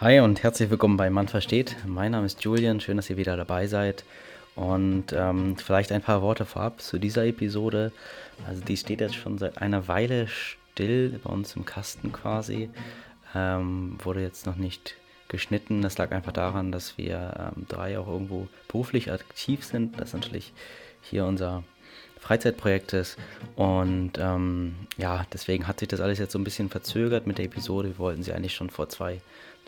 Hi und herzlich willkommen bei Mann versteht. Mein Name ist Julian, schön, dass ihr wieder dabei seid. Und ähm, vielleicht ein paar Worte vorab zu dieser Episode. Also die steht jetzt schon seit einer Weile still bei uns im Kasten quasi. Ähm, wurde jetzt noch nicht geschnitten. Das lag einfach daran, dass wir ähm, drei auch irgendwo beruflich aktiv sind. Das ist natürlich hier unser Freizeitprojekt ist. Und ähm, ja, deswegen hat sich das alles jetzt so ein bisschen verzögert mit der Episode. Wir wollten sie eigentlich schon vor zwei,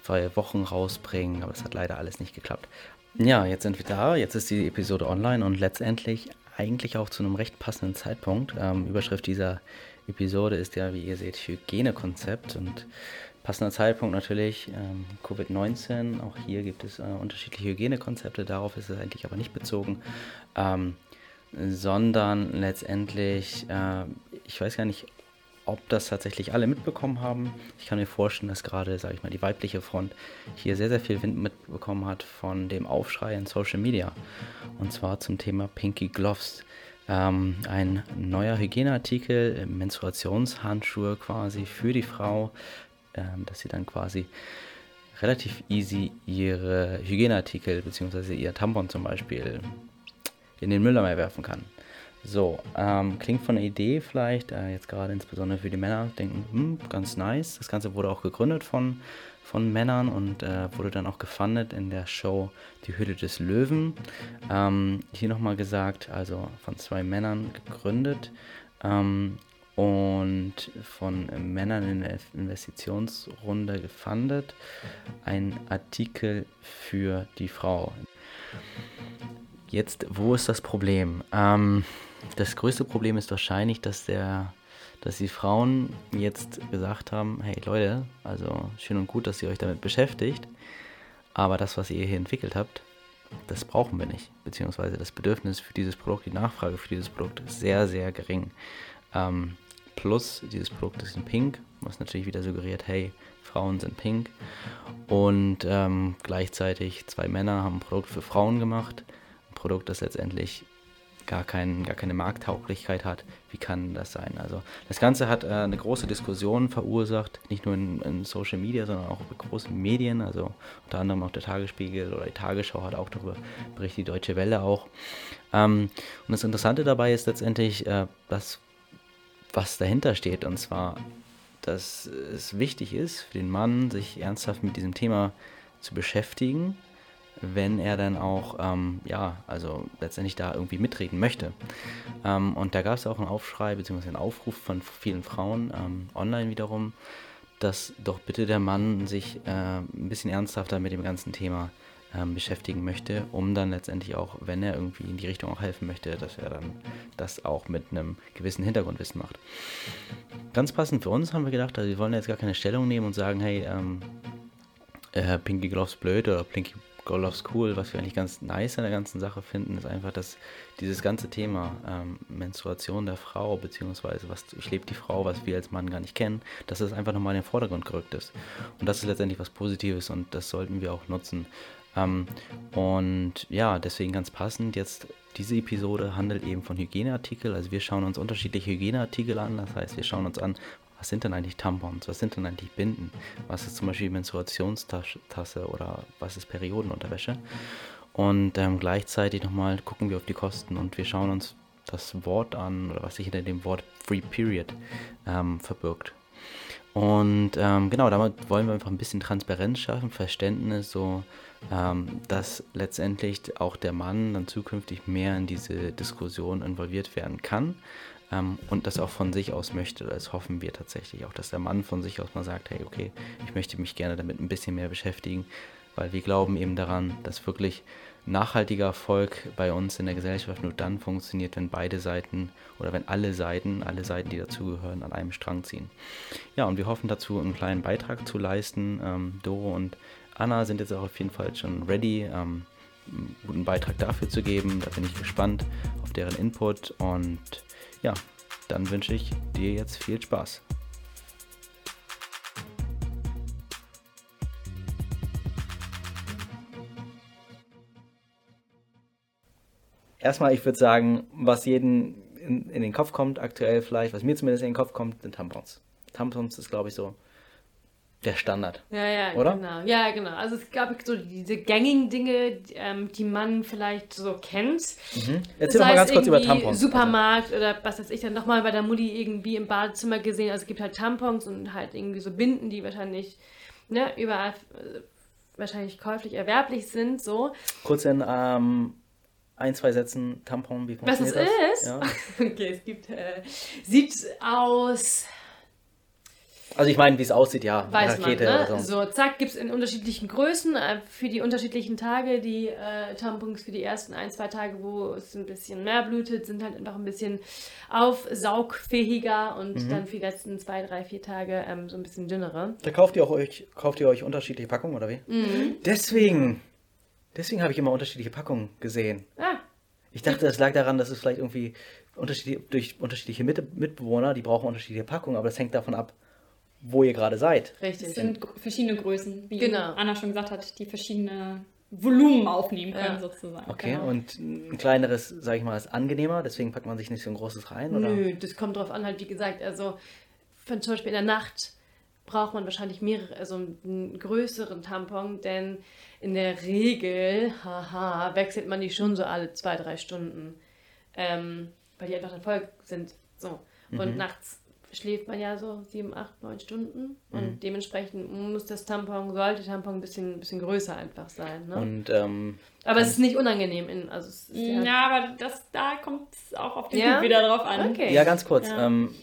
zwei Wochen rausbringen, aber es hat leider alles nicht geklappt. Ja, jetzt sind wir da. Jetzt ist die Episode online und letztendlich eigentlich auch zu einem recht passenden Zeitpunkt. Ähm, Überschrift dieser Episode ist ja, wie ihr seht, Hygienekonzept und passender Zeitpunkt natürlich ähm, Covid-19. Auch hier gibt es äh, unterschiedliche Hygienekonzepte, darauf ist es eigentlich aber nicht bezogen, ähm, sondern letztendlich, äh, ich weiß gar nicht, ob das tatsächlich alle mitbekommen haben. Ich kann mir vorstellen, dass gerade, sage ich mal, die weibliche Front hier sehr, sehr viel Wind mitbekommen hat von dem Aufschrei in Social Media. Und zwar zum Thema Pinky Gloves. Ähm, ein neuer Hygieneartikel, Menstruationshandschuhe quasi für die Frau, ähm, dass sie dann quasi relativ easy ihre Hygieneartikel bzw. ihr Tampon zum Beispiel in den Mülleimer werfen kann. So, ähm, klingt von der Idee vielleicht, äh, jetzt gerade insbesondere für die Männer, denken, hm, ganz nice. Das Ganze wurde auch gegründet von, von Männern und äh, wurde dann auch gefundet in der Show Die Hütte des Löwen. Ähm, hier nochmal gesagt, also von zwei Männern gegründet ähm, und von Männern in der Investitionsrunde gefundet. Ein Artikel für die Frau. Jetzt, wo ist das Problem? Ähm, das größte Problem ist wahrscheinlich, dass der, dass die Frauen jetzt gesagt haben, hey Leute, also schön und gut, dass ihr euch damit beschäftigt, aber das, was ihr hier entwickelt habt, das brauchen wir nicht. Beziehungsweise das Bedürfnis für dieses Produkt, die Nachfrage für dieses Produkt ist sehr, sehr gering. Ähm, plus, dieses Produkt ist in Pink, was natürlich wieder suggeriert, hey, Frauen sind pink. Und ähm, gleichzeitig zwei Männer haben ein Produkt für Frauen gemacht. Ein Produkt, das letztendlich gar, kein, gar keine Markttauglichkeit hat. Wie kann das sein? Also das Ganze hat äh, eine große Diskussion verursacht, nicht nur in, in, Social Media, sondern auch bei großen Medien, also unter anderem auch der Tagesspiegel oder die Tagesschau hat auch darüber berichtet, die Deutsche Welle auch. Ähm, und das Interessante dabei ist letztendlich, äh, das, was dahinter steht, und zwar, dass es wichtig ist für den Mann, sich ernsthaft mit diesem Thema zu beschäftigen wenn er dann auch, ähm, ja, also letztendlich da irgendwie mitreden möchte. Ähm, und da gab es auch einen Aufschrei bzw. einen Aufruf von vielen Frauen ähm, online wiederum, dass doch bitte der Mann sich äh, ein bisschen ernsthafter mit dem ganzen Thema ähm, beschäftigen möchte, um dann letztendlich auch, wenn er irgendwie in die Richtung auch helfen möchte, dass er dann das auch mit einem gewissen Hintergrundwissen macht. Ganz passend für uns haben wir gedacht, also wir wollen jetzt gar keine Stellung nehmen und sagen, hey, ähm, äh, Pinky Gloves blöd oder Pinky Goal of School, was wir eigentlich ganz nice an der ganzen Sache finden, ist einfach, dass dieses ganze Thema ähm, Menstruation der Frau, beziehungsweise was durchlebt die Frau, was wir als Mann gar nicht kennen, dass das einfach nochmal in den Vordergrund gerückt ist. Und das ist letztendlich was Positives und das sollten wir auch nutzen. Ähm, und ja, deswegen ganz passend jetzt diese Episode handelt eben von Hygieneartikel. Also wir schauen uns unterschiedliche Hygieneartikel an. Das heißt, wir schauen uns an, was sind denn eigentlich Tampons? Was sind denn eigentlich Binden? Was ist zum Beispiel Menstruationstasse oder was ist Periodenunterwäsche? Und ähm, gleichzeitig nochmal gucken wir auf die Kosten und wir schauen uns das Wort an oder was sich hinter dem Wort Free Period ähm, verbirgt. Und ähm, genau, damit wollen wir einfach ein bisschen Transparenz schaffen, Verständnis, so ähm, dass letztendlich auch der Mann dann zukünftig mehr in diese Diskussion involviert werden kann ähm, und das auch von sich aus möchte. Das hoffen wir tatsächlich auch, dass der Mann von sich aus mal sagt, hey, okay, ich möchte mich gerne damit ein bisschen mehr beschäftigen, weil wir glauben eben daran, dass wirklich nachhaltiger Erfolg bei uns in der Gesellschaft nur dann funktioniert, wenn beide Seiten oder wenn alle Seiten, alle Seiten, die dazugehören, an einem Strang ziehen. Ja, und wir hoffen dazu, einen kleinen Beitrag zu leisten. Ähm, Doro und Anna sind jetzt auch auf jeden Fall schon ready, ähm, einen guten Beitrag dafür zu geben. Da bin ich gespannt auf deren Input und ja, dann wünsche ich dir jetzt viel Spaß. Erstmal, ich würde sagen, was jeden in, in, den Kopf kommt, aktuell vielleicht, was mir zumindest in den Kopf kommt, sind Tampons. Tampons ist, glaube ich, so der Standard. Ja, ja, Oder? genau. Ja, genau. Also es gab so diese gängigen Dinge, die, ähm, die man vielleicht so kennt. Mhm. Erzähl doch mal ganz kurz über Tampons. Also Supermarkt oder was weiß ich dann nochmal bei der Mutti irgendwie im Badezimmer gesehen. Also es gibt halt Tampons und halt irgendwie so Binden, die wahrscheinlich ne, überall äh, wahrscheinlich käuflich erwerblich sind. So. Kurz in ähm, ein, zwei Sätzen Tampon, wie Was es funktioniert das? ist? Ja. Okay, es gibt, äh, sieht aus, Also ich meine, wie es aussieht, ja. weiß Rakete man, ne? oder so. So, zack, gibt es in unterschiedlichen Größen äh, für die unterschiedlichen Tage. Die äh, Tampons für die ersten ein, zwei Tage, wo es ein bisschen mehr blutet, sind halt einfach ein bisschen aufsaugfähiger und Mhm. dann für die letzten zwei, drei, vier Tage ähm, so ein bisschen dünnere. Da kauft ihr auch euch, kauft ihr euch unterschiedliche Packungen oder wie? Mhm. Deswegen, deswegen habe ich immer unterschiedliche Packungen gesehen. Ah, Ich dachte, das lag daran, dass es vielleicht irgendwie unterschiedliche, durch unterschiedliche Mit Mitbewohner, die brauchen unterschiedliche Packungen, aber das hängt davon ab, wo ihr gerade seid. richtig. Es sind verschiedene Größen, wie Genau. Anna schon gesagt hat, die verschiedene Volumen aufnehmen können, Ja. sozusagen. Okay, Genau. und ein kleineres, sage ich mal, ist angenehmer, deswegen packt man sich nicht so ein großes rein, oder? Nö, das kommt drauf an, halt wie gesagt, also von zum Beispiel in der Nacht braucht man wahrscheinlich mehrere, also einen größeren Tampon, denn in der Regel, haha, wechselt man die schon so alle zwei, drei Stunden, ähm, weil die einfach dann voll sind. So. Und Mhm. nachts schläft man ja so sieben, acht, neun Stunden Mhm. und dementsprechend muss das Tampon, sollte Tampon ein bisschen, bisschen größer einfach sein. Ne? Und ähm, Aber es ist nicht unangenehm. In, also es ist ja, Ja, aber das, da kommt es auch auf den Ja? Typ wieder drauf an. Okay. ja, ganz kurz. Ja. Ähm,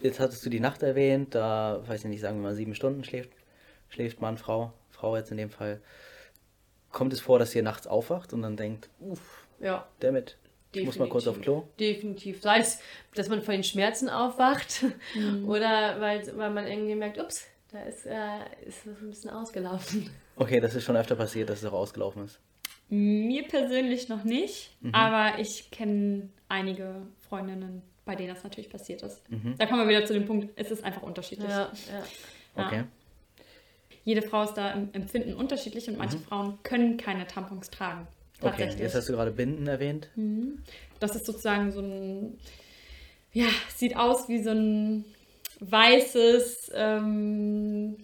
jetzt hattest du die Nacht erwähnt, da, weiß ich nicht, sagen wir mal sieben Stunden schläft, schläft Mann, Frau, Frau jetzt in dem Fall. Kommt es vor, dass ihr nachts aufwacht und dann denkt, uff, ja. damit, ich muss mal kurz auf Klo? Definitiv. Sei es, dass man von den Schmerzen aufwacht oder weil, weil man irgendwie merkt, ups, da ist, äh, ist das ein bisschen ausgelaufen. Okay, das ist schon öfter passiert, dass es auch ausgelaufen ist. Mir persönlich noch nicht, Mhm. aber ich kenne einige Freundinnen, bei denen das natürlich passiert ist. Mhm. Da kommen wir wieder zu dem Punkt, es ist einfach unterschiedlich. Ja, ja. Ja. Okay. Jede Frau ist da im Empfinden unterschiedlich und manche Frauen können keine Tampons tragen. Mhm. Okay, jetzt hast du gerade Binden erwähnt. Das ist sozusagen so ein, ja, sieht aus wie so ein weißes ähm,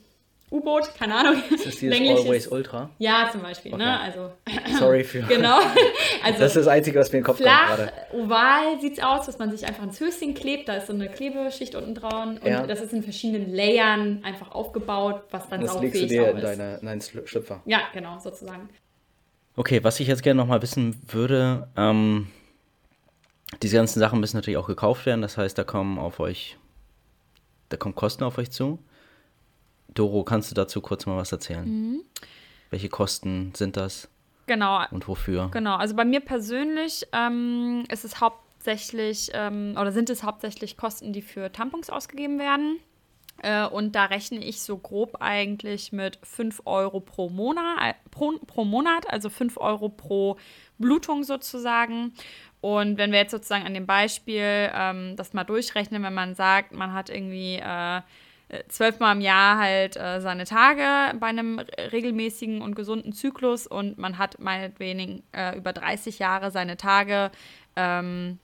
U-Boot, keine Ahnung. Das ist dieses Always Ultra. Ja, zum Beispiel, ne? Okay. Also, Sorry für. genau. Also, Das ist das Einzige, was mir in den Kopf flach, kommt gerade. oval sieht es aus, dass man sich einfach ins Höschen klebt. Da ist so eine Klebeschicht unten dran. Und Ja. das ist in verschiedenen Layern einfach aufgebaut, was dann Das legst du dir auch in deine, in deinen Schlü- Schlüpfer. Ja, genau, sozusagen. Okay, was ich jetzt gerne nochmal wissen würde, ähm, diese ganzen Sachen müssen natürlich auch gekauft werden. Das heißt, da kommen auf euch, da kommen Kosten auf euch zu. Doro, kannst du dazu kurz mal was erzählen? Mhm. Welche Kosten sind das Genau, und wofür? Genau, also bei mir persönlich ähm, ist es hauptsächlich ähm, oder sind es hauptsächlich Kosten, die für Tampons ausgegeben werden. Äh, und da rechne ich so grob eigentlich mit 5 Euro pro Monat, äh, pro, pro Monat, also 5 Euro pro Blutung sozusagen. Und wenn wir jetzt sozusagen an dem Beispiel ähm, das mal durchrechnen, wenn man sagt, man hat irgendwie äh, zwölfmal im Jahr halt äh, seine Tage bei einem re- regelmäßigen und gesunden Zyklus und man hat meinetwegen äh, über 30 Jahre seine Tage, ähm,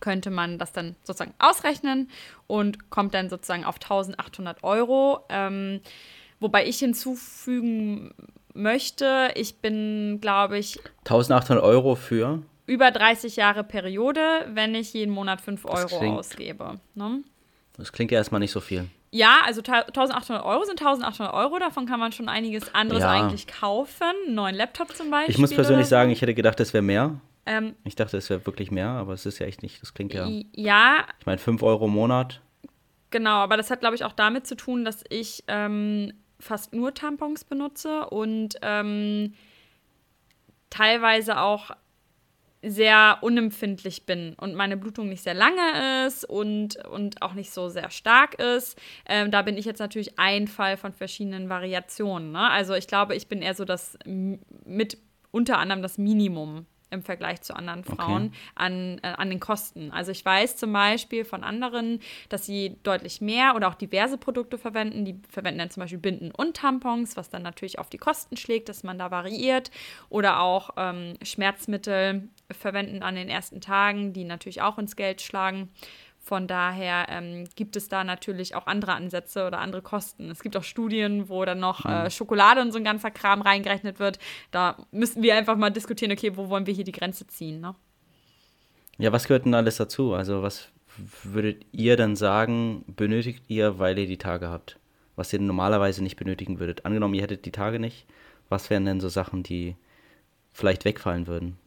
könnte man das dann sozusagen ausrechnen und kommt dann sozusagen auf 1800 Euro. Ähm, wobei ich hinzufügen möchte, ich bin, glaube ich, 1800 Euro für, über 30 Jahre Periode, wenn ich jeden Monat 5 Das Euro klingt- ausgebe. Ne? das klingt ja erstmal nicht so viel. Ja, also ta- 1800 Euro sind 1800 Euro. Davon kann man schon einiges anderes Ja. eigentlich kaufen. Einen neuen Laptop zum Beispiel. Ich muss persönlich so. sagen, ich hätte gedacht, es wäre mehr. Ähm, Ich dachte, es wäre wirklich mehr, aber es ist ja echt nicht. Das klingt ja. ja, Ich meine, 5 Euro im Monat. genau. Aber das hat, glaube ich, auch damit zu tun, dass ich ähm, fast nur Tampons benutze und ähm, teilweise auch sehr unempfindlich bin und meine Blutung nicht sehr lange ist und, und auch nicht so sehr stark ist. Ähm, da bin ich jetzt natürlich ein Fall von verschiedenen Variationen. Ne? Also ich glaube, ich bin eher so das mit unter anderem das Minimum im Vergleich zu anderen Frauen an, äh, an den Kosten. Also ich weiß zum Beispiel von anderen, dass sie deutlich mehr oder auch diverse Produkte verwenden. Die verwenden dann zum Beispiel Binden und Tampons, was dann natürlich auf die Kosten schlägt, dass man da variiert. Oder auch ähm, Schmerzmittel verwenden an den ersten Tagen, die natürlich auch ins Geld schlagen. Von daher ähm, gibt es da natürlich auch andere Ansätze oder andere Kosten. Es gibt auch Studien, wo dann noch äh, Schokolade und so ein ganzer Kram reingerechnet wird. Da müssten wir einfach mal diskutieren, okay, wo wollen wir hier die Grenze ziehen, ne? Ja, was gehört denn alles dazu? Also was würdet ihr dann sagen, benötigt ihr, weil ihr die Tage habt? Was ihr normalerweise nicht benötigen würdet? Angenommen, ihr hättet die Tage nicht, was wären denn so Sachen, die vielleicht wegfallen würden?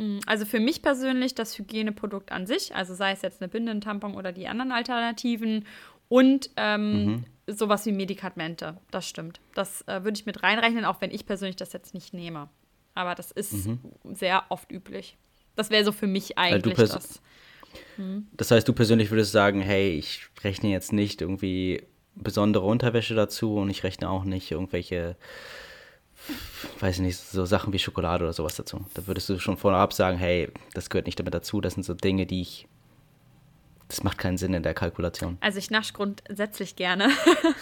Mm, also für mich persönlich das Hygieneprodukt an sich, also sei es jetzt eine Binde, ein Tampon oder die anderen Alternativen und ähm, mhm. sowas wie Medikamente. Das stimmt. Das äh, würde ich mit reinrechnen, auch wenn ich persönlich das jetzt nicht nehme. Aber das ist mhm. sehr oft üblich. Das wäre so für mich eigentlich also das. Mhm. Das heißt, du persönlich würdest sagen, hey, ich rechne jetzt nicht irgendwie besondere Unterwäsche dazu und ich rechne auch nicht irgendwelche weiß ich nicht, so Sachen wie Schokolade oder sowas dazu. Da würdest du schon vorab sagen, hey, das gehört nicht damit dazu, das sind so Dinge, die ich. Das macht keinen Sinn in der Kalkulation. Also ich nasche grundsätzlich gerne.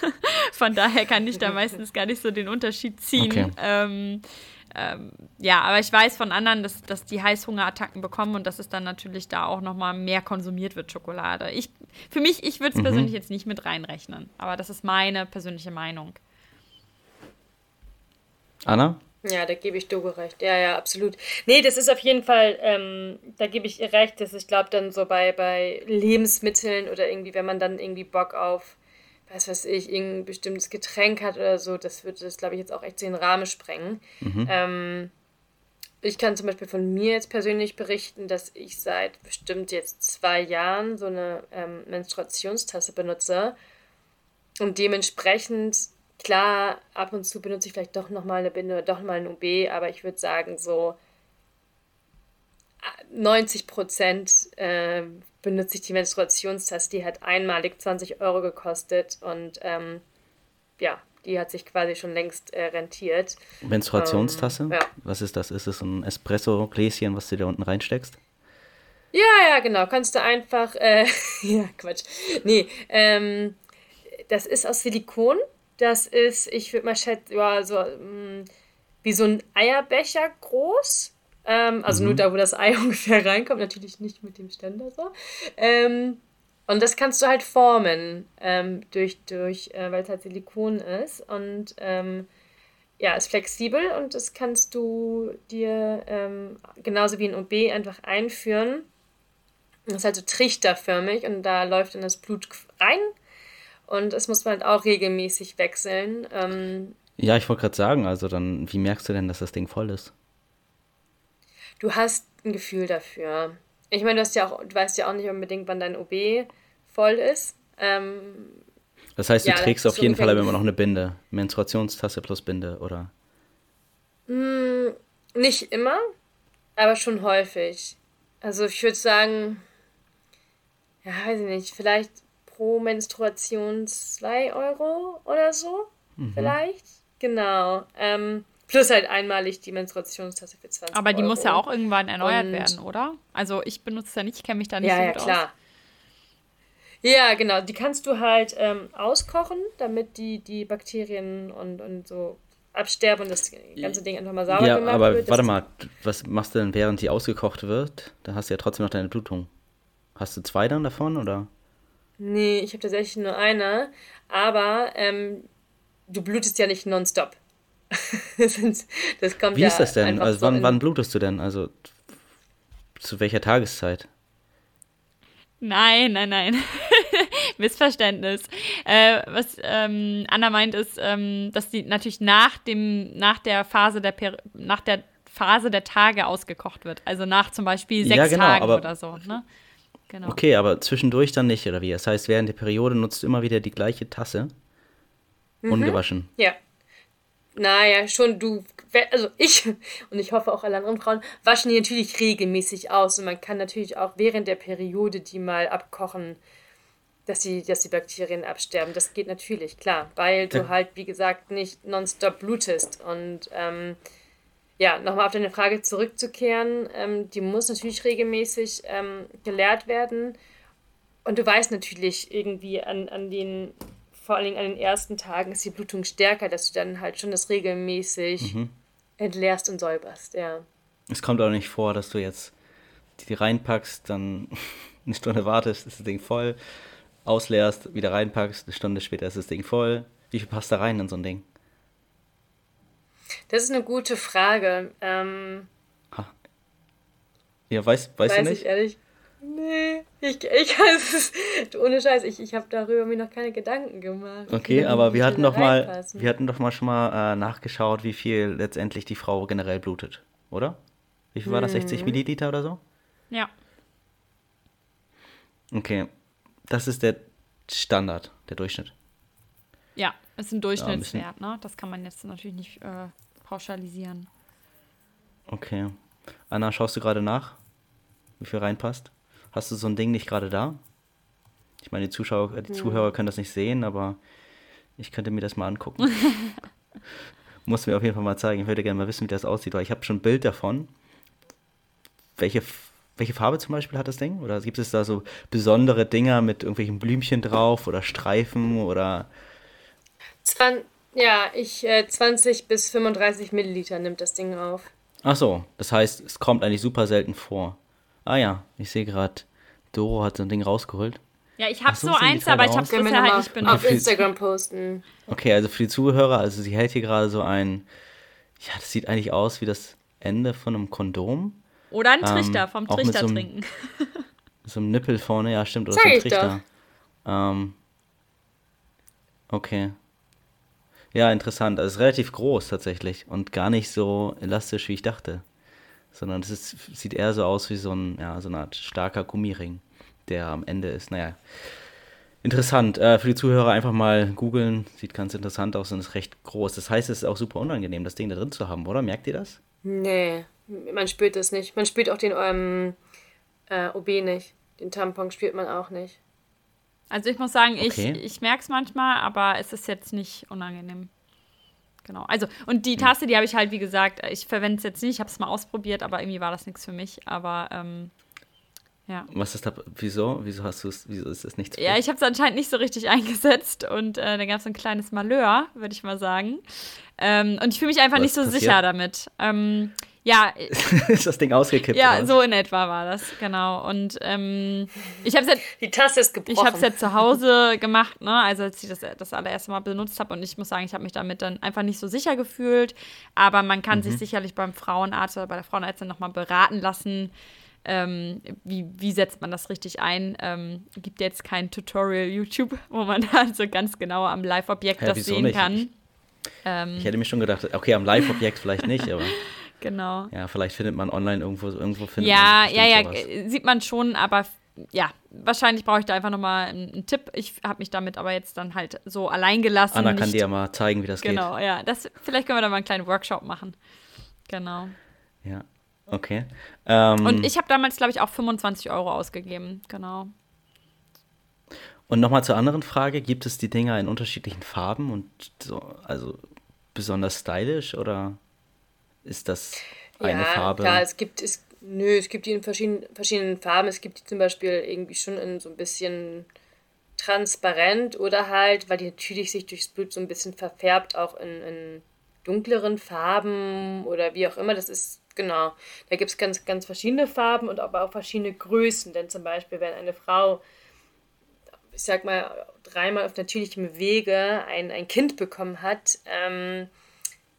Von daher kann ich da meistens gar nicht so den Unterschied ziehen. Okay. Ähm, ähm, ja, aber ich weiß von anderen, dass, dass die Heißhungerattacken bekommen und dass es dann natürlich da auch nochmal mehr konsumiert wird, Schokolade. Ich, für mich, ich würde es mhm. persönlich jetzt nicht mit reinrechnen, aber das ist meine persönliche Meinung. Anna? Ja, da gebe ich Dogo recht. Ja, ja, absolut. Nee, das ist auf jeden Fall, ähm, da gebe ich ihr recht, dass ich glaube, dann so bei, bei Lebensmitteln oder irgendwie, wenn man dann irgendwie Bock auf, was weiß ich, irgendein bestimmtes Getränk hat oder so, das würde das, glaube ich, jetzt auch echt den Rahmen sprengen. Mhm. Ähm, ich kann zum Beispiel von mir jetzt persönlich berichten, dass ich seit bestimmt jetzt zwei Jahren so eine ähm, Menstruationstasse benutze und dementsprechend Klar, ab und zu benutze ich vielleicht doch nochmal eine Binde, doch mal ein UB, aber ich würde sagen, so 90 Prozent äh, benutze ich die Menstruationstasse. Die hat einmalig 20 Euro gekostet und ähm, ja, die hat sich quasi schon längst äh, rentiert. Menstruationstasse? Ähm, ja. Was ist das? Ist es ein Espresso-Gläschen, was du da unten reinsteckst? Ja, ja, genau. Kannst du einfach, äh, ja, Quatsch. Nee, ähm, das ist aus Silikon das ist, ich würde mal schätzen, ja, so mh, mm, wie so ein Eierbecher groß. Ähm, also mhm. nur da, wo das Ei ungefähr reinkommt, natürlich nicht mit dem Ständer so. Ähm, und das kannst du halt formen, ähm, durch, durch, äh, weil es halt Silikon ist. Und ähm, ja, ist flexibel und das kannst du dir ähm, genauso wie ein OB einfach einführen. Das ist halt so trichterförmig und da läuft dann das Blut rein und es muss man halt auch regelmäßig wechseln. Ähm, ja, ich wollte gerade sagen, also dann, wie merkst du denn, dass das Ding voll ist? Du hast ein Gefühl dafür. Ich meine, du, hast ja auch, du weißt ja auch nicht unbedingt, wann dein OB voll ist. Ähm, das heißt, du ja, trägst auf jeden Fall aber immer noch eine Binde. Menstruationstasse plus Binde, oder? Hm, nicht immer, aber schon häufig. Also ich würde sagen, ja, weiß ich nicht, vielleicht pro Menstruation 2 Euro oder so, mhm. vielleicht. Genau. Ähm, plus halt einmalig die Menstruationstasse für 20 Aber die Euro. muss ja auch irgendwann erneuert Und werden, oder? Also ich benutze ja nicht, ich kenne mich da nicht ja, so ja, gut klar. Aus. Ja, genau. Die kannst du halt ähm, auskochen, damit die, die Bakterien und, und so absterben und das ganze Ding einfach mal sauber ja, gemacht aber wird. Warte mal, was machst du denn, während die ausgekocht wird? Da hast du ja trotzdem noch deine Blutung. Hast du zwei dann davon, oder? Nee, ich habe tatsächlich nur eine. Aber ähm, du blutest ja nicht nonstop. das kommt Wie ja ist das denn? Also so wann, wann blutest du denn? Also zu welcher Tageszeit? Nein, nein, nein. Missverständnis. Äh, was ähm, Anna meint, ist, ähm, dass die natürlich nach dem, nach der Phase der nach der Phase der Tage ausgekocht wird. Also nach zum Beispiel sechs ja, genau, Tagen oder so. Ne? Genau. Okay, aber zwischendurch dann nicht, oder wie? Das heißt, während der Periode nutzt du immer wieder die gleiche Tasse. Mhm. Ungewaschen. Ja. Naja, schon du, also ich und ich hoffe auch alle anderen Frauen, waschen die natürlich regelmäßig aus. Und man kann natürlich auch während der Periode die mal abkochen, dass die, dass die Bakterien absterben. Das geht natürlich, klar, weil du halt, wie gesagt, nicht nonstop blutest. Und ähm, ja, nochmal auf deine Frage zurückzukehren, ähm, die muss natürlich regelmäßig ähm, gelehrt werden. Und du weißt natürlich irgendwie an, an den, vor allen Dingen an den ersten Tagen ist die Blutung stärker, dass du dann halt schon das regelmäßig mhm. entleerst und säuberst, ja. Es kommt auch nicht vor, dass du jetzt die reinpackst, dann eine Stunde wartest, ist das Ding voll, ausleerst, wieder reinpackst, eine Stunde später ist das Ding voll. Wie viel passt da rein in so ein Ding? Das ist eine gute Frage. Ähm, ja, weißt, weißt weiß du nicht? ich ehrlich. Nee, ich, ich weiß es. Ohne Scheiß, ich, ich habe darüber mir noch keine Gedanken gemacht. Okay, aber wir hatten doch mal, wir hatten doch mal schon mal äh, nachgeschaut, wie viel letztendlich die Frau generell blutet, oder? Wie viel war das? Mhm. 60 Milliliter oder so? Ja. Okay, das ist der Standard, der Durchschnitt. Ja, ist ein Durchschnittswert, ne? Das kann man jetzt natürlich nicht äh, pauschalisieren. Okay. Anna, schaust du gerade nach, wie viel reinpasst? Hast du so ein Ding nicht gerade da? Ich meine, die Zuschauer, äh, die Zuhörer können das nicht sehen, aber ich könnte mir das mal angucken. Muss mir auf jeden Fall mal zeigen. Ich würde gerne mal wissen, wie das aussieht, weil ich habe schon ein Bild davon. Welche, welche Farbe zum Beispiel hat das Ding? Oder gibt es da so besondere Dinger mit irgendwelchen Blümchen drauf oder Streifen oder Zwan ja, ich, äh, 20 bis 35 Milliliter nimmt das Ding auf. Ach so, das heißt, es kommt eigentlich super selten vor. Ah ja, ich sehe gerade, Doro hat so ein Ding rausgeholt. Ja, ich habe so so eins, aber ich habe es bisher halt nicht benutzt. auf Instagram posten. Okay, also für die Zuhörer, also sie hält hier gerade so ein, ja, das sieht eigentlich aus wie das Ende von einem Kondom. Oder ein Ähm, Trichter, vom auch mit Trichter so einem- trinken. So einem Nippel vorne, ja stimmt, oder Sag so ein ich Trichter. Ähm, okay. Ja, interessant. Also es ist relativ groß tatsächlich und gar nicht so elastisch, wie ich dachte. Sondern es ist, sieht eher so aus wie so, ein, ja, so eine Art starker Gummiring, der am Ende ist. Naja, interessant. Äh, für die Zuhörer einfach mal googeln. Sieht ganz interessant aus und ist recht groß. Das heißt, es ist auch super unangenehm, das Ding da drin zu haben, oder? Merkt ihr das? Nee, man spürt das nicht. Man spürt auch den ähm, äh, OB nicht. Den Tampon spürt man auch nicht. Also ich muss sagen, ich, Okay. ich merke es manchmal, aber es ist jetzt nicht unangenehm. Genau. Also, und Hm. die Tasse, die habe ich halt, wie gesagt, ich verwende es jetzt nicht, ich habe es mal ausprobiert, aber irgendwie war das nichts für mich. Aber ähm, ja. Was ist da, wieso? Wieso hast du es, wieso ist das nichts? für Ja, ich habe es anscheinend nicht so richtig eingesetzt und äh, da gab es ein kleines Malheur, würde ich mal sagen. Ähm, und ich fühle mich einfach Was nicht so passiert? sicher damit. Ähm, ja, ist das Ding ausgekippt? ja, oder so in etwa war das, genau. Und ähm, ich habe es jetzt Die Tasse ist Ich gebrochen. habe es ja zu Hause gemacht, ne? Also als ich das das allererste Mal benutzt habe und ich muss sagen, ich habe mich damit dann einfach nicht so sicher gefühlt. Aber man kann Mhm. sich sicherlich beim Frauenarzt oder bei der Frauenärztin nochmal beraten lassen. Ähm, wie, wie setzt man das richtig ein? Ähm, gibt jetzt kein Tutorial YouTube, wo man da so ganz genau am Live-Objekt Hä, das sehen nicht? kann. Ich- ähm, Ich hätte mir schon gedacht, okay, am Live-Objekt vielleicht nicht, aber genau. ja, vielleicht findet man online irgendwo, irgendwo findet Ja, man ja, ja, sowas. sieht man schon, aber ja, wahrscheinlich brauche ich da einfach nochmal einen, einen Tipp. Ich habe mich damit aber jetzt dann halt so allein gelassen. Anna kann nicht- dir ja mal zeigen, wie das Genau, ja. Das, vielleicht können wir da mal einen kleinen Workshop machen. Genau. geht. Ja, okay. Ähm, Und ich habe damals, glaube ich, auch 25 Euro ausgegeben. Genau. und nochmal zur anderen Frage, gibt es die Dinger in unterschiedlichen Farben und so, also besonders stylisch oder ist das eine ja, Farbe? klar, es gibt, es, nö, es gibt die in verschiedenen, verschiedenen Farben. Es gibt die zum Beispiel irgendwie schon in so ein bisschen transparent oder halt, weil die natürlich sich durchs Blut so ein bisschen verfärbt, auch in, in dunkleren Farben oder wie auch immer. Das ist, genau, da gibt es ganz, ganz verschiedene Farben und aber auch verschiedene Größen. Denn zum Beispiel, wenn eine Frau, ich sag mal, dreimal auf natürlichem Wege ein, ein Kind bekommen hat, ähm,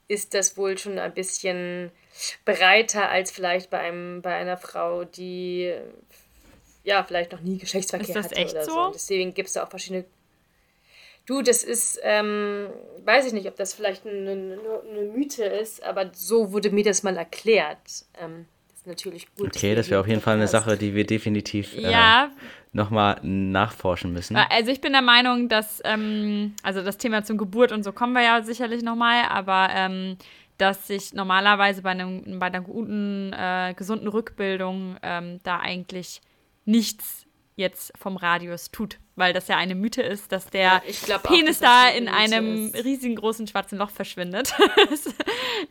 ist das wohl schon ein bisschen breiter als vielleicht bei einem bei einer Frau, die ja vielleicht noch nie Geschlechtsverkehr Ist das hatte echt oder so? so. Deswegen gibt es da auch verschiedene. Du, das ist, ähm, weiß ich nicht, ob das vielleicht eine, eine, eine Mythe ist, aber so wurde mir das mal erklärt. Ähm, das ist natürlich gut. Okay, das wäre auf jeden Fall eine Sache, die wir definitiv äh, Ja, nochmal nachforschen müssen. also ich bin der Meinung, dass, ähm, also das Thema zum Geburt und so kommen wir ja sicherlich nochmal, aber ähm, dass sich normalerweise bei, einem, bei einer guten, äh, gesunden Rückbildung ähm, da eigentlich nichts jetzt vom Radius tut, weil das ja eine Mythe ist, dass der Ja, ich glaub auch, Penis dass das da in Mythe einem ist. riesengroßen schwarzen Loch verschwindet.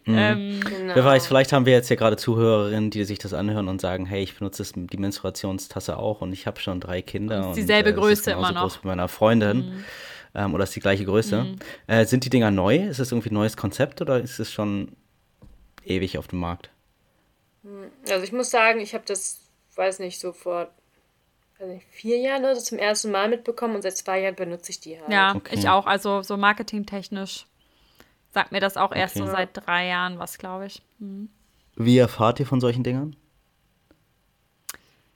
Mhm. ähm, Genau. Wer weiß, vielleicht haben wir jetzt ja gerade Zuhörerinnen, die sich das anhören und sagen, hey, ich benutze das, die Menstruationstasse auch und ich habe schon drei Kinder. Und Und ist dieselbe äh, es Größe genauso immer noch. Mhm. groß wie meiner Freundin. Ähm, oder ist die gleiche Größe. Äh, sind die Dinger neu? Ist das irgendwie ein neues Konzept oder ist es schon ewig auf dem Markt? Also ich muss sagen, ich habe das, weiß nicht, so vor vier Jahren oder so zum ersten Mal mitbekommen und seit zwei Jahren benutze ich die halt. Ja, Okay. ich auch. Also so marketingtechnisch sagt mir das auch erst Okay. so seit drei Jahren was, glaube ich. Hm. Wie erfahrt ihr von solchen Dingern?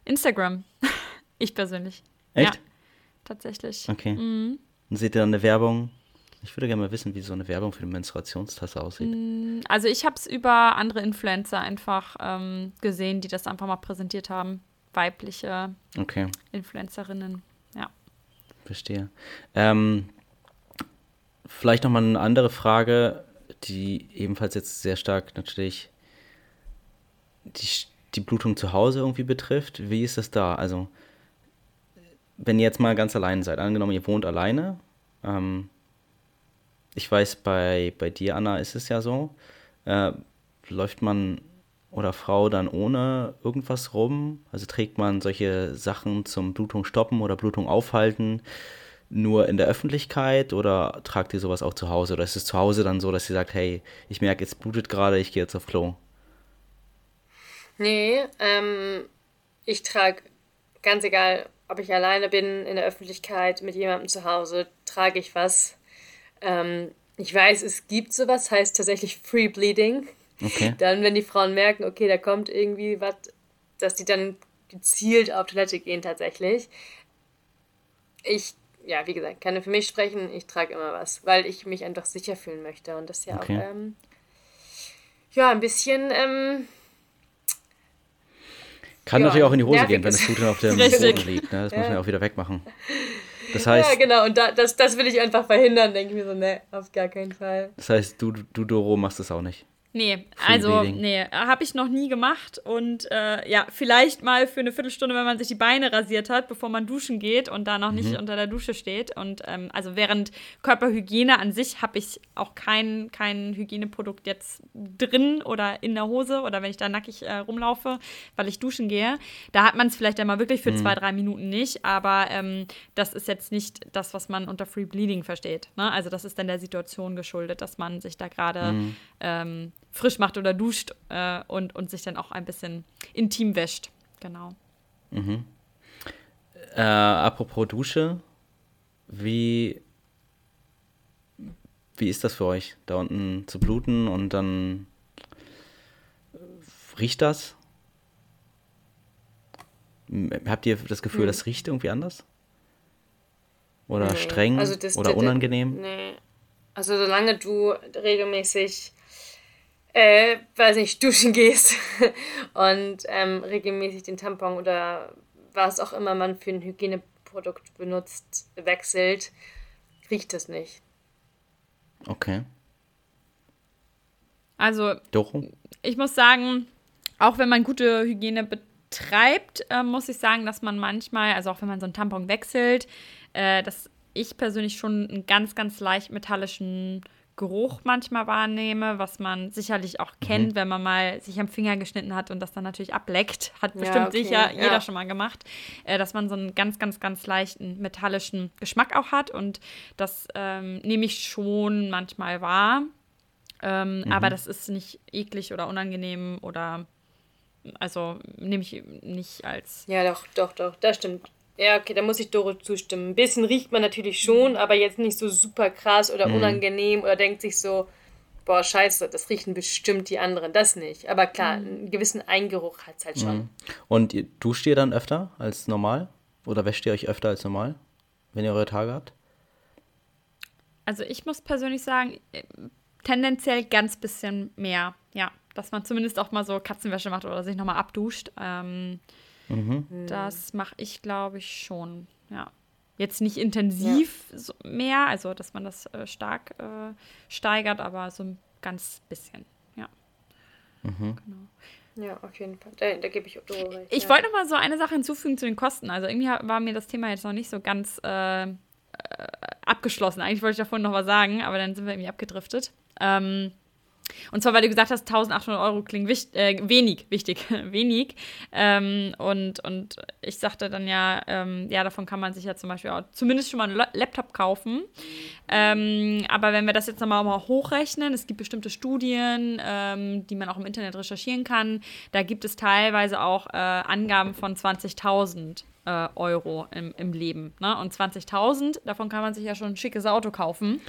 Instagram. ich persönlich. Echt? Ja, tatsächlich. Okay. Mhm. Und seht ihr dann eine Werbung? Ich würde gerne mal wissen, wie so eine Werbung für eine Menstruationstasse aussieht. Also ich habe es über andere Influencer einfach ähm, gesehen, die das einfach mal präsentiert haben. Weibliche Okay, Influencerinnen. Ja. verstehe. Ähm, vielleicht nochmal eine andere Frage, die ebenfalls jetzt sehr stark natürlich die, die Blutung zu Hause irgendwie betrifft. Wie ist das da? Also, wenn ihr jetzt mal ganz allein seid, angenommen, ihr wohnt alleine, ähm, ich weiß, bei, bei dir, Anna, ist es ja so, äh, läuft man oder Frau dann ohne irgendwas rum? Also trägt man solche Sachen zum Blutung stoppen oder Blutung aufhalten nur in der Öffentlichkeit oder tragt ihr sowas auch zu Hause? Oder ist es zu Hause dann so, dass ihr sagt, hey, ich merke, jetzt blutet gerade, ich gehe jetzt auf Klo? Nee, ähm, ich trage, ganz egal, ob ich alleine bin, in der Öffentlichkeit, mit jemandem zu Hause, trage ich was. Ähm, ich weiß, es gibt sowas, heißt tatsächlich Free Bleeding. Okay. Dann, wenn die Frauen merken, okay, da kommt irgendwie was, dass die dann gezielt auf Toilette gehen tatsächlich. Ich, ja, wie gesagt, kann für mich sprechen, ich trage immer was, weil ich mich einfach sicher fühlen möchte und das ja Okay. auch, ähm, ja, ein bisschen, ähm, Kann Ja, natürlich auch in die Hose nervig gehen, wenn ist. das Blut dann auf dem. Boden liegt. Ne? Das muss man ja auch wieder wegmachen. Das ja, heißt, genau, und da, das, das will ich einfach verhindern, denke ich mir so, ne, auf gar keinen Fall. das heißt du, du, Doro, machst das auch nicht. Nee, also, nee, habe ich noch nie gemacht. Und äh, ja, vielleicht mal für eine Viertelstunde, wenn man sich die Beine rasiert hat, bevor man duschen geht und da noch Mhm. nicht unter der Dusche steht. Und ähm, also während Körperhygiene an sich habe ich auch kein, kein Hygieneprodukt jetzt drin oder in der Hose oder wenn ich da nackig äh, rumlaufe, weil ich duschen gehe. Da hat man es vielleicht einmal wirklich für Mhm. zwei, drei Minuten nicht, aber ähm, das ist jetzt nicht das, was man unter Free Bleeding versteht. Ne? Also das ist dann der Situation geschuldet, dass man sich da gerade Mhm. ähm, frisch macht oder duscht äh, und, und sich dann auch ein bisschen intim wäscht. Genau. Äh, apropos Dusche, wie, wie ist das für euch, da unten zu bluten und dann äh, riecht das? Habt ihr das Gefühl, das riecht irgendwie anders? Oder Nee, streng also das- oder das- unangenehm? Nee. Also solange du regelmäßig, äh, weiß nicht, duschen gehst und ähm, regelmäßig den Tampon oder was auch immer man für ein Hygieneprodukt benutzt, wechselt, riecht das nicht. Okay. Also Doro? ich muss sagen, auch wenn man gute Hygiene betreibt, äh, muss ich sagen, dass man manchmal, also auch wenn man so einen Tampon wechselt, äh, dass ich persönlich schon einen ganz, ganz leicht metallischen Geruch manchmal wahrnehme, was man sicherlich auch kennt, wenn man mal sich am Finger geschnitten hat und das dann natürlich ableckt. Hat Ja, bestimmt okay, sicher ja. jeder schon mal gemacht, äh, dass man so einen ganz, ganz, ganz leichten metallischen Geschmack auch hat und das ähm, nehme ich schon manchmal wahr. Ähm, Aber das ist nicht eklig oder unangenehm oder also nehme ich nicht als. Ja, doch, doch, doch, das stimmt. Ja, okay, da muss ich Doro zustimmen. Ein bisschen riecht man natürlich schon, aber jetzt nicht so super krass oder unangenehm oder denkt sich so, boah, scheiße, das riechen bestimmt die anderen. Das nicht. Aber klar, einen gewissen Eingeruch hat es halt schon. Und ihr, duscht ihr dann öfter als normal? Oder wäscht ihr euch öfter als normal, wenn ihr eure Tage habt? Also ich muss persönlich sagen, äh, tendenziell ganz bisschen mehr. Ja, dass man zumindest auch mal so Katzenwäsche macht oder sich nochmal abduscht. Ähm, Das mache ich, glaube ich, schon. Ja. Jetzt nicht intensiv so mehr, also dass man das äh, stark äh, steigert, aber so ein ganz bisschen. Ja. Ja, auf jeden Fall. Da, da gebe ich auch Doro recht. Ich ja. wollte noch mal so eine Sache hinzufügen zu den Kosten. Also irgendwie war mir das Thema jetzt noch nicht so ganz äh, äh, abgeschlossen. Eigentlich wollte ich davon noch was sagen, aber dann sind wir irgendwie abgedriftet. Ähm, und zwar, weil du gesagt hast, 1800 Euro klingen wicht, äh, wenig, wichtig, wenig. Ähm, und, und ich sagte dann ja, ähm, ja, davon kann man sich ja zum Beispiel auch zumindest schon mal einen La- Laptop kaufen. Ähm, aber wenn wir das jetzt nochmal mal hochrechnen, es gibt bestimmte Studien, ähm, die man auch im Internet recherchieren kann. Da gibt es teilweise auch äh, Angaben von 20.000 äh, Euro im, im Leben. Ne? Und 20.000, davon kann man sich ja schon ein schickes Auto kaufen.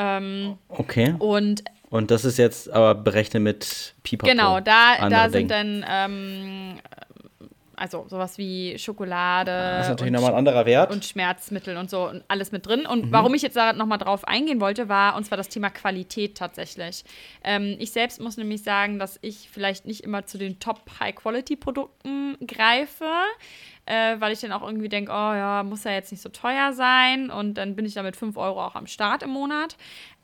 Ähm, Okay. und Und das ist jetzt aber berechnet mit Pipapo. Genau, da, da sind dann ähm, also sowas wie Schokolade Das ist natürlich nochmal ein anderer Wert. und Schmerzmittel und so und alles mit drin. Und warum ich jetzt da nochmal drauf eingehen wollte, war und zwar das Thema Qualität tatsächlich. Ähm, ich selbst muss nämlich sagen, dass ich vielleicht nicht immer zu den Top-High-Quality-Produkten greife. Äh, weil ich dann auch irgendwie denke, oh ja, muss ja jetzt nicht so teuer sein und dann bin ich da mit 5 Euro auch am Start im Monat.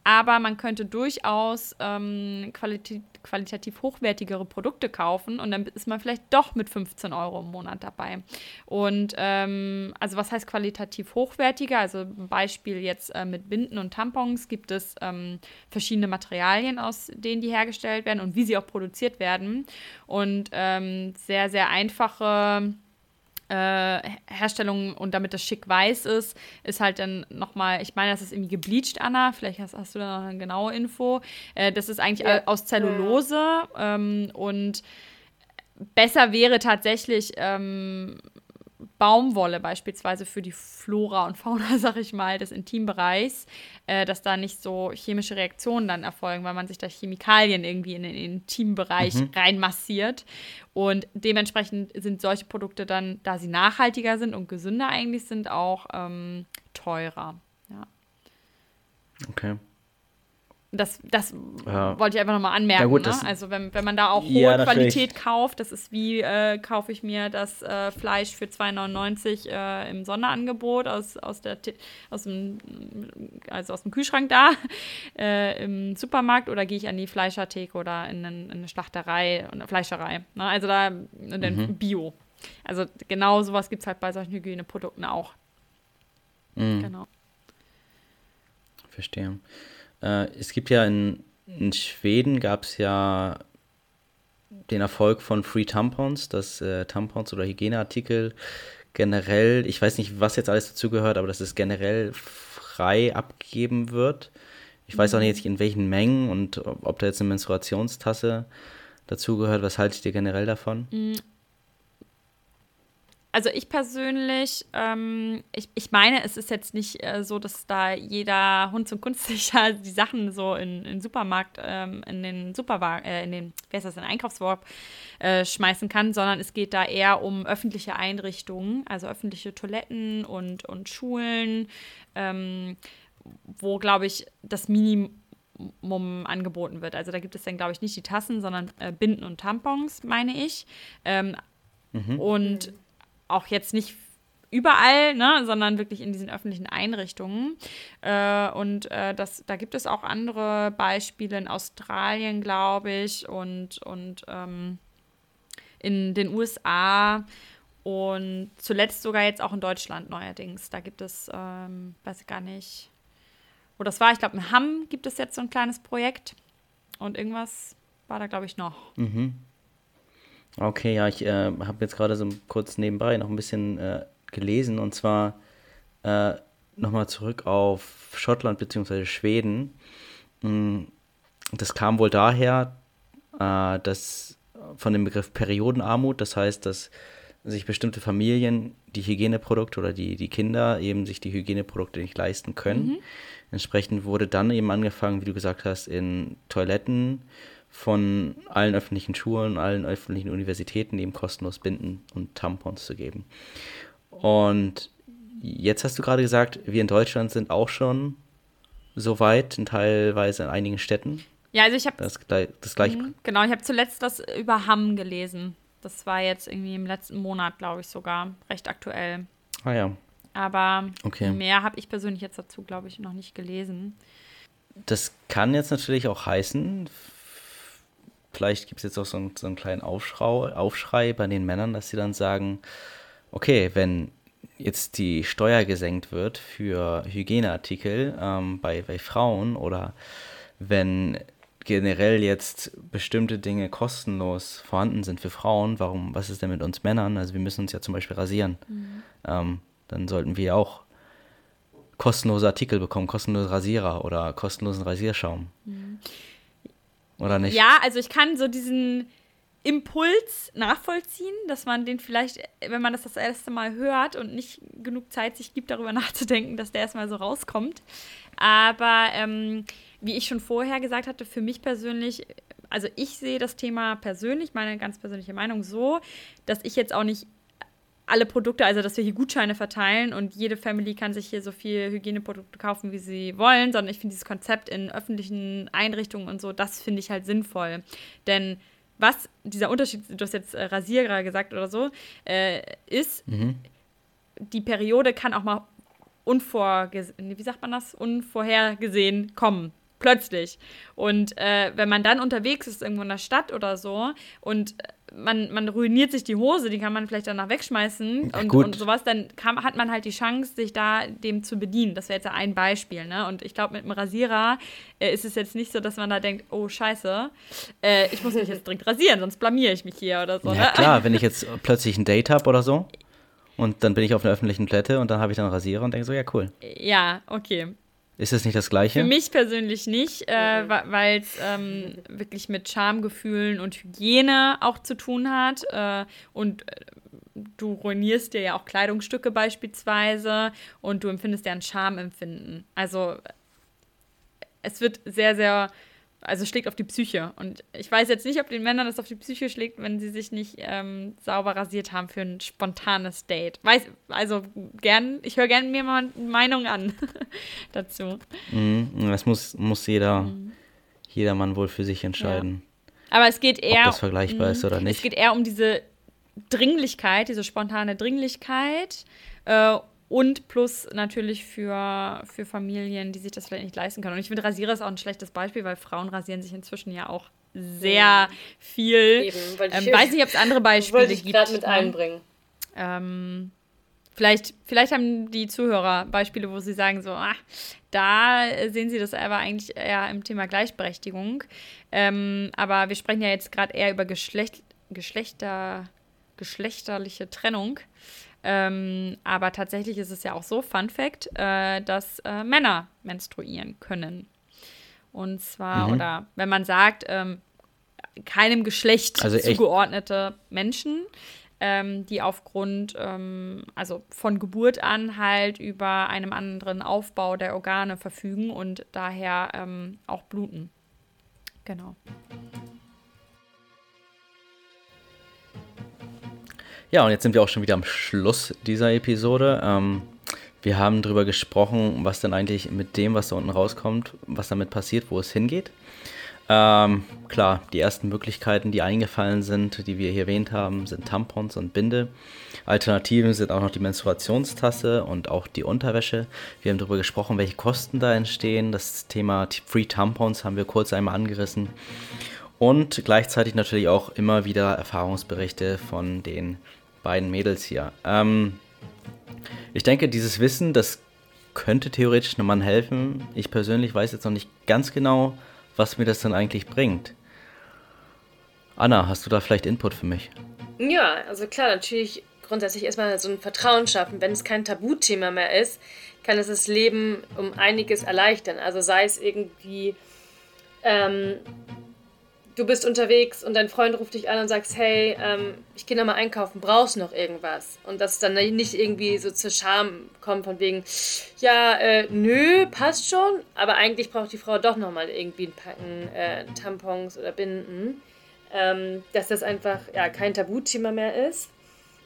Aber man könnte durchaus ähm, qualitativ, qualitativ hochwertigere Produkte kaufen und dann ist man vielleicht doch mit 15 Euro im Monat dabei. Und ähm, also was heißt qualitativ hochwertiger? Also ein Beispiel jetzt äh, mit Binden und Tampons gibt es ähm, verschiedene Materialien, aus denen die hergestellt werden und wie sie auch produziert werden. Und ähm, sehr, sehr einfache äh, Herstellung und damit das schick weiß ist, ist halt dann nochmal, ich meine, das ist irgendwie gebleached, Anna, vielleicht hast, hast du da noch eine genaue Info. Äh, das ist eigentlich Ja. aus Zellulose ähm, und besser wäre tatsächlich ähm, Baumwolle beispielsweise für die Flora und Fauna, sag ich mal, des Intimbereichs, äh, dass da nicht so chemische Reaktionen dann erfolgen, weil man sich da Chemikalien irgendwie in den Intimbereich reinmassiert. Und dementsprechend sind solche Produkte dann, da sie nachhaltiger sind und gesünder eigentlich sind, auch ähm, teurer. Ja. Okay. Das, das Ja. wollte ich einfach nochmal anmerken. Ja, gut, ne? Also wenn, wenn man da auch hohe Ja. Qualität kauft, das ist wie, äh, kaufe ich mir das äh, Fleisch für 2,99 äh, im Sonderangebot aus, aus, der, aus, dem, also aus dem Kühlschrank da äh, im Supermarkt oder gehe ich an die Fleischertheke oder in, in eine Schlachterei, eine Fleischerei. Ne? Also da in den Mhm. Bio. Also genau sowas gibt es halt bei solchen Hygieneprodukten auch. Mhm. Genau. Verstehe. Äh, es gibt ja in, in Schweden gab es ja den Erfolg von Free Tampons, dass äh, Tampons oder Hygieneartikel generell, ich weiß nicht, was jetzt alles dazugehört, aber dass es generell frei abgegeben wird. Ich weiß auch nicht in welchen Mengen und ob, ob da jetzt eine Menstruationstasse dazugehört. Was haltet ihr generell davon? Also ich persönlich, ähm, ich, ich meine, es ist jetzt nicht äh, so, dass da jeder Hund zum Kunstsicher die Sachen so in den Supermarkt, ähm, in den Superwagen, äh, in den, wer ist das, in den Einkaufskorb äh, schmeißen kann, sondern es geht da eher um öffentliche Einrichtungen, also öffentliche Toiletten und, und Schulen, ähm, wo, glaube ich, das Minimum angeboten wird. Also da gibt es dann, glaube ich, nicht die Tassen, sondern äh, Binden und Tampons, meine ich. Ähm, Und auch jetzt nicht überall, ne, sondern wirklich in diesen öffentlichen Einrichtungen. Äh, und äh, das, da gibt es auch andere Beispiele in Australien, glaube ich, und, und ähm, in den USA und zuletzt sogar jetzt auch in Deutschland neuerdings. Da gibt es, ähm, weiß ich gar nicht, wo das war. Ich glaube, in Hamm gibt es jetzt so ein kleines Projekt und irgendwas war da, glaube ich, noch. Okay, ja, ich äh, habe jetzt gerade so kurz nebenbei noch ein bisschen äh, gelesen und zwar äh, nochmal zurück auf Schottland bzw. Schweden. Mm, Das kam wohl daher, äh, dass von dem Begriff Periodenarmut, das heißt, dass sich bestimmte Familien die Hygieneprodukte oder die, die Kinder eben sich die Hygieneprodukte nicht leisten können. Entsprechend wurde dann eben angefangen, wie du gesagt hast, in Toiletten von allen öffentlichen Schulen, allen öffentlichen Universitäten eben kostenlos Binden und Tampons zu geben. Und jetzt hast du gerade gesagt, wir in Deutschland sind auch schon so weit, in teilweise in einigen Städten. Ja, also ich habe Das, das gleiche. Mhm, Genau, ich habe zuletzt das über Hamm gelesen. Das war jetzt irgendwie im letzten Monat, glaube ich sogar, recht aktuell. Ah ja. Aber Okay. mehr habe ich persönlich jetzt dazu, glaube ich, noch nicht gelesen. Das kann jetzt natürlich auch heißen, vielleicht gibt es jetzt auch so einen, so einen kleinen Aufschrei, Aufschrei bei den Männern, dass sie dann sagen, okay, wenn jetzt die Steuer gesenkt wird für Hygieneartikel ähm, bei, bei Frauen oder wenn generell jetzt bestimmte Dinge kostenlos vorhanden sind für Frauen, warum, was ist denn mit uns Männern? Also wir müssen uns ja zum Beispiel rasieren. Ähm, dann sollten wir auch kostenlose Artikel bekommen, kostenlose Rasierer oder kostenlosen Rasierschaum. Oder nicht? Ja, also ich kann so diesen, Impuls nachvollziehen, dass man den vielleicht, wenn man das das erste Mal hört und nicht genug Zeit sich gibt, darüber nachzudenken, dass der erstmal so rauskommt. Aber ähm, wie ich schon vorher gesagt hatte, für mich persönlich, also ich sehe das Thema persönlich, meine ganz persönliche Meinung so, dass ich jetzt auch nicht alle Produkte, also dass wir hier Gutscheine verteilen und jede Family kann sich hier so viel Hygieneprodukte kaufen, wie sie wollen, sondern ich finde dieses Konzept in öffentlichen Einrichtungen und so, das finde ich halt sinnvoll. Denn was dieser Unterschied, du hast jetzt äh, Rasierer gesagt oder so, äh, ist, mhm. die Periode kann auch mal unvorgesehen, wie sagt man das, unvorhergesehen kommen plötzlich. Und äh, wenn man dann unterwegs ist, irgendwo in der Stadt oder so, und man, man ruiniert sich die Hose, die kann man vielleicht danach wegschmeißen und, und sowas, dann kann, hat man halt die Chance, sich da dem zu bedienen. Das wäre jetzt ein Beispiel. Ne? Und ich glaube, mit dem Rasierer äh, ist es jetzt nicht so, dass man da denkt, oh scheiße, äh, ich muss mich jetzt dringend rasieren, sonst blamiere ich mich hier oder so. Ja ne? klar, wenn ich jetzt plötzlich ein Date habe oder so. Und dann bin ich auf einer öffentlichen Plätte und dann habe ich dann einen Rasierer und denke so, ja, cool. Ja, okay. Ist es nicht das Gleiche? Für mich persönlich nicht, äh, weil es ähm, wirklich mit Schamgefühlen und Hygiene auch zu tun hat. Äh, und äh, du ruinierst dir ja auch Kleidungsstücke beispielsweise und du empfindest ja ein Schamempfinden. Also es wird sehr, sehr also schlägt auf die Psyche. Und ich weiß jetzt nicht, ob den Männern das auf die Psyche schlägt, wenn sie sich nicht ähm, sauber rasiert haben für ein spontanes Date. Weiß, also gern, ich höre gerne mir mal eine Meinung an dazu. Mhm, das muss, muss jeder, mhm. jeder Mann wohl für sich entscheiden. Ja. Aber es geht eher. Ob das vergleichbar ist oder nicht. Es geht eher um diese Dringlichkeit, diese spontane Dringlichkeit. Äh, und plus natürlich für, für Familien, die sich das vielleicht nicht leisten können. Und ich finde, Rasierer ist auch ein schlechtes Beispiel, weil Frauen rasieren sich inzwischen ja auch sehr viel. Eben, weil ähm, weiß nicht, ob es andere Beispiele wollte ich gibt. gerade mit einbringen. Ähm, vielleicht, vielleicht haben die Zuhörer Beispiele, wo sie sagen so, ah, da sehen sie das aber eigentlich eher im Thema Gleichberechtigung. Ähm, aber wir sprechen ja jetzt gerade eher über Geschlecht, Geschlechter, geschlechterliche Trennung. Ähm, aber tatsächlich ist es ja auch so, Fun Fact, äh, dass äh, Männer menstruieren können. Und zwar, mhm. oder wenn man sagt, ähm, keinem Geschlecht also zugeordnete Menschen, ähm, die aufgrund, ähm, also von Geburt an halt über einem anderen Aufbau der Organe verfügen und daher ähm, auch bluten. Genau. Ja, und jetzt sind wir auch schon wieder am Schluss dieser Episode. Ähm, wir haben darüber gesprochen, was denn eigentlich mit dem, was da unten rauskommt, was damit passiert, wo es hingeht. Ähm, klar, die ersten Möglichkeiten, die eingefallen sind, die wir hier erwähnt haben, sind Tampons und Binde. Alternativen sind auch noch die Menstruationstasse und auch die Unterwäsche. Wir haben darüber gesprochen, welche Kosten da entstehen. Das Thema Free Tampons haben wir kurz einmal angerissen. Und gleichzeitig natürlich auch immer wieder Erfahrungsberichte von den beiden Mädels hier. Ähm, ich denke, dieses Wissen, das könnte theoretisch einem Mann helfen. Ich persönlich weiß jetzt noch nicht ganz genau, was mir das dann eigentlich bringt. Anna, hast du da vielleicht Input für mich? Ja, also klar, natürlich grundsätzlich erstmal so ein Vertrauen schaffen. Wenn es kein Tabuthema mehr ist, kann es das Leben um einiges erleichtern. Also sei es irgendwie ähm, du bist unterwegs und dein Freund ruft dich an und sagst, hey, ähm, ich gehe nochmal einkaufen, brauchst du noch irgendwas? Und dass dann nicht irgendwie so zur Scham kommt von wegen, ja, äh, nö, passt schon, aber eigentlich braucht die Frau doch nochmal irgendwie ein Packen äh, Tampons oder Binden. Ähm, dass das einfach ja, kein Tabuthema mehr ist.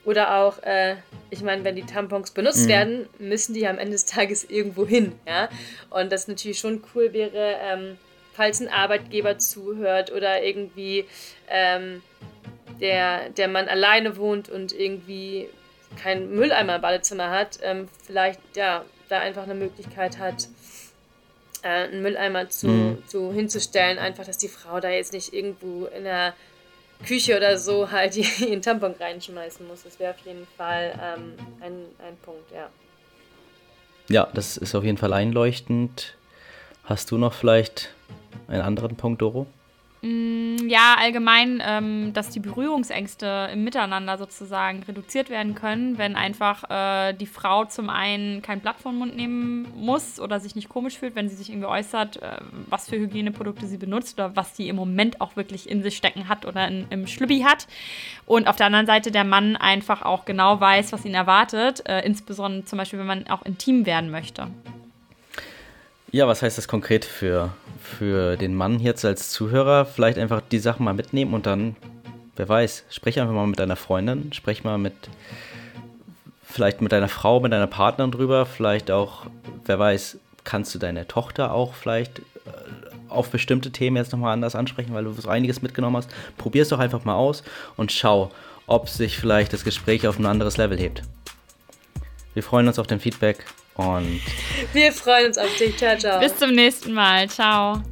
Oder auch, äh, ich meine, wenn die Tampons benutzt mhm. werden, müssen die am Ende des Tages irgendwo hin. Ja? Und das natürlich schon cool wäre, ähm, falls ein Arbeitgeber zuhört oder irgendwie ähm, der, der Mann alleine wohnt und irgendwie kein Mülleimer im Badezimmer hat, ähm, vielleicht ja da einfach eine Möglichkeit hat, äh, einen Mülleimer zu, mhm. zu hinzustellen, einfach, dass die Frau da jetzt nicht irgendwo in der Küche oder so halt ihren Tampon reinschmeißen muss. Das wäre auf jeden Fall ähm, ein, ein Punkt, ja. Ja, das ist auf jeden Fall einleuchtend. Hast du noch vielleicht einen anderen Punkt, Doro? Mm, ja, allgemein, ähm, dass die Berührungsängste im Miteinander sozusagen reduziert werden können, wenn einfach äh, die Frau zum einen kein Blatt vom Mund nehmen muss oder sich nicht komisch fühlt, wenn sie sich irgendwie äußert, äh, was für Hygieneprodukte sie benutzt oder was sie im Moment auch wirklich in sich stecken hat oder in, im Schlübbi hat. Und auf der anderen Seite der Mann einfach auch genau weiß, was ihn erwartet, äh, insbesondere zum Beispiel, wenn man auch intim werden möchte. Ja, was heißt das konkret für, für den Mann jetzt als Zuhörer? Vielleicht einfach die Sachen mal mitnehmen und dann, wer weiß, sprech einfach mal mit deiner Freundin, sprech mal mit, vielleicht mit deiner Frau, mit deiner Partnerin drüber, vielleicht auch, wer weiß, kannst du deine Tochter auch vielleicht äh, auf bestimmte Themen jetzt nochmal anders ansprechen, weil du so einiges mitgenommen hast. Probier es doch einfach mal aus und schau, ob sich vielleicht das Gespräch auf ein anderes Level hebt. Wir freuen uns auf dein Feedback und wir freuen uns auf dich. Ciao, ciao. Bis zum nächsten Mal. Ciao.